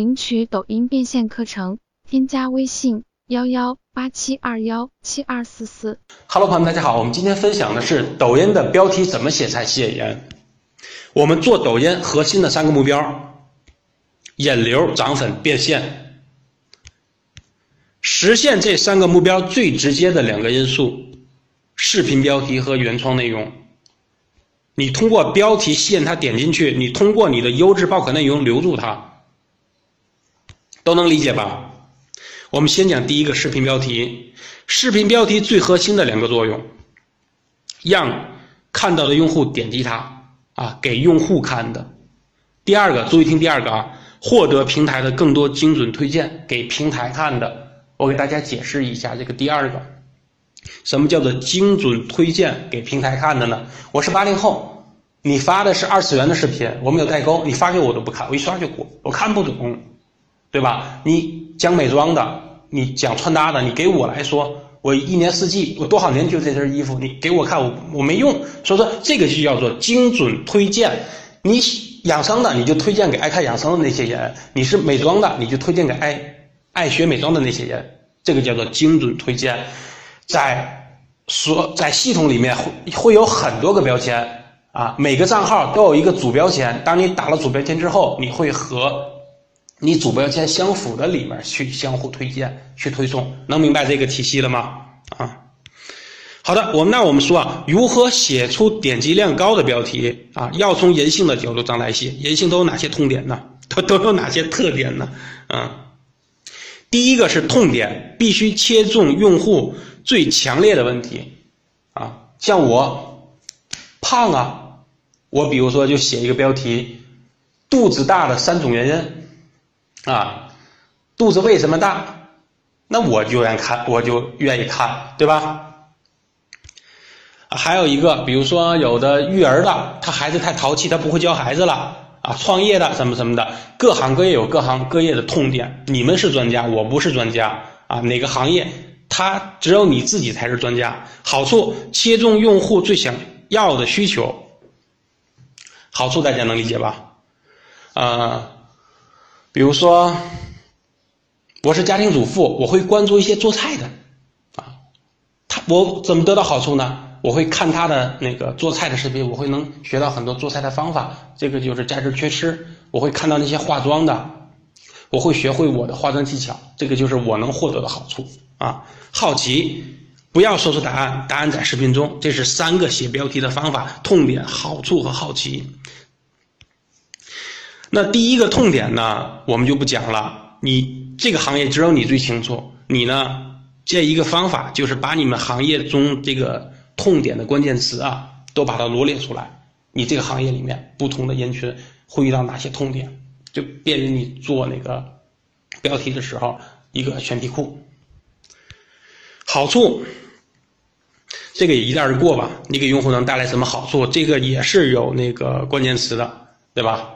领取抖音变现课程，添加微信幺幺八七二幺七二四四。Hello，朋友们，大家好，我们今天分享的是抖音的标题怎么写才吸引人。我们做抖音核心的三个目标：引流、涨粉、变现。实现这三个目标最直接的两个因素：视频标题和原创内容。你通过标题吸引他点进去，你通过你的优质爆款内容留住他，都能理解吧？我们先讲第一个视频标题。视频标题最核心的两个作用，让看到的用户点击它啊，给用户看的。第二个，注意听第二个啊，获得平台的更多精准推荐给平台看的。我给大家解释一下这个第二个。什么叫做精准推荐给平台看的呢？我是八零后，你发的是二次元的视频，我没有代沟，你发给我都不看，我一刷就过，我看不懂，对吧？你讲美妆的，你讲穿搭的，你给我来说，我一年四季，我多少年就这身衣服，你给我看，我我没用，所以说这个就叫做精准推荐。你养生的，你就推荐给爱看养生的那些人；你是美妆的，你就推荐给爱爱学美妆的那些人，这个叫做精准推荐。在所，在系统里面会会有很多个标签啊，每个账号都有一个主标签。当你打了主标签之后，你会和你主标签相符的里面去相互推荐、去推送，能明白这个体系了吗？啊，好的，我们那我们说啊，如何写出点击量高的标题啊？要从人性的角度上来写，人性都有哪些痛点呢？都都有哪些特点呢？啊，第一个是痛点，必须切中用户。最强烈的问题，啊，像我胖啊，我比如说就写一个标题，肚子大的三种原因，啊，肚子为什么大？那我就愿看，我就愿意看，对吧？还有一个，比如说有的育儿的，他孩子太淘气，他不会教孩子了，啊，创业的什么什么的，各行各业有各行各业的痛点，你们是专家，我不是专家，啊，哪个行业？他只有你自己才是专家。好处切中用户最想要的需求。好处大家能理解吧？啊，比如说，我是家庭主妇，我会关注一些做菜的，啊，他我怎么得到好处呢？我会看他的那个做菜的视频，我会能学到很多做菜的方法，这个就是价值缺失。我会看到那些化妆的，我会学会我的化妆技巧，这个就是我能获得的好处。啊，好奇，不要说出答案，答案在视频中。这是三个写标题的方法：痛点、好处和好奇。那第一个痛点呢，我们就不讲了。你这个行业只有你最清楚。你呢，这一个方法就是把你们行业中这个痛点的关键词啊，都把它罗列出来。你这个行业里面不同的人群会遇到哪些痛点，就便于你做那个标题的时候一个选题库。好处，这个也一带而过吧。你给用户能带来什么好处？这个也是有那个关键词的，对吧？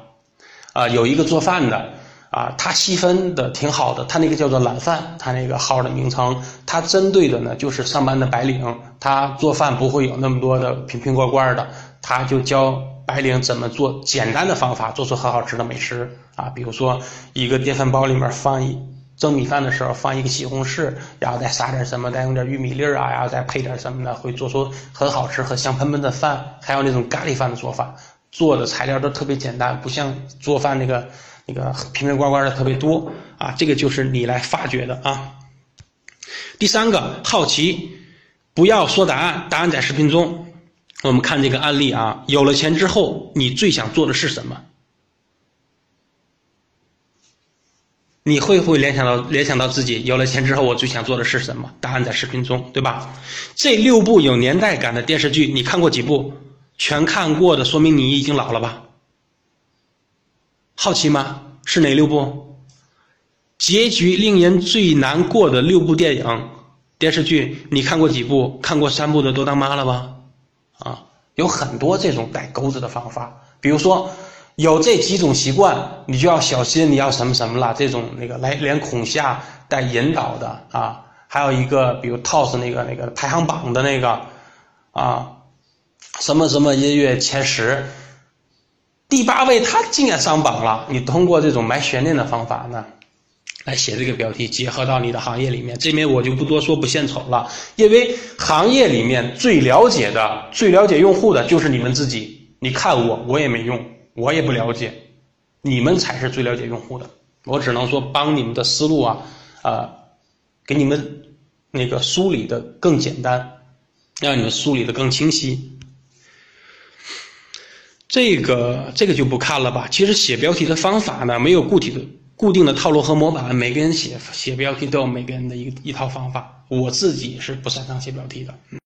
啊，有一个做饭的啊，他细分的挺好的，他那个叫做懒饭，他那个号的名称，他针对的呢就是上班的白领，他做饭不会有那么多的瓶瓶罐罐的，他就教白领怎么做简单的方法，做出很好吃的美食啊，比如说一个电饭煲里面放一。蒸米饭的时候放一个西红柿，然后再撒点什么，再用点玉米粒儿啊，然后再配点什么的，会做出很好吃和香喷喷的饭。还有那种咖喱饭的做法，做的材料都特别简单，不像做饭那个那个瓶瓶罐罐的特别多啊。这个就是你来发掘的啊。第三个，好奇，不要说答案，答案在视频中。我们看这个案例啊，有了钱之后，你最想做的是什么？你会不会联想到联想到自己有了钱之后，我最想做的是什么？答案在视频中，对吧？这六部有年代感的电视剧，你看过几部？全看过的，说明你已经老了吧？好奇吗？是哪六部？结局令人最难过的六部电影、电视剧，你看过几部？看过三部的都当妈了吧？啊，有很多这种带钩子的方法，比如说。有这几种习惯，你就要小心，你要什么什么了？这种那个来连恐吓带引导的啊，还有一个比如 TOS 那个那个排行榜的那个啊，什么什么音乐前十，第八位他竟然上榜了，你通过这种埋悬念的方法呢，来写这个标题，结合到你的行业里面，这边我就不多说，不献丑了，因为行业里面最了解的、最了解用户的就是你们自己。你看我，我也没用，我也不了解，你们才是最了解用户的。我只能说帮你们的思路啊，啊，给你们那个梳理的更简单，让你们梳理的更清晰。这个这个就不看了吧。其实写标题的方法呢，没有固体的固定的套路和模板，每个人写写标题都有每个人的一一套方法。我自己是不擅长写标题的。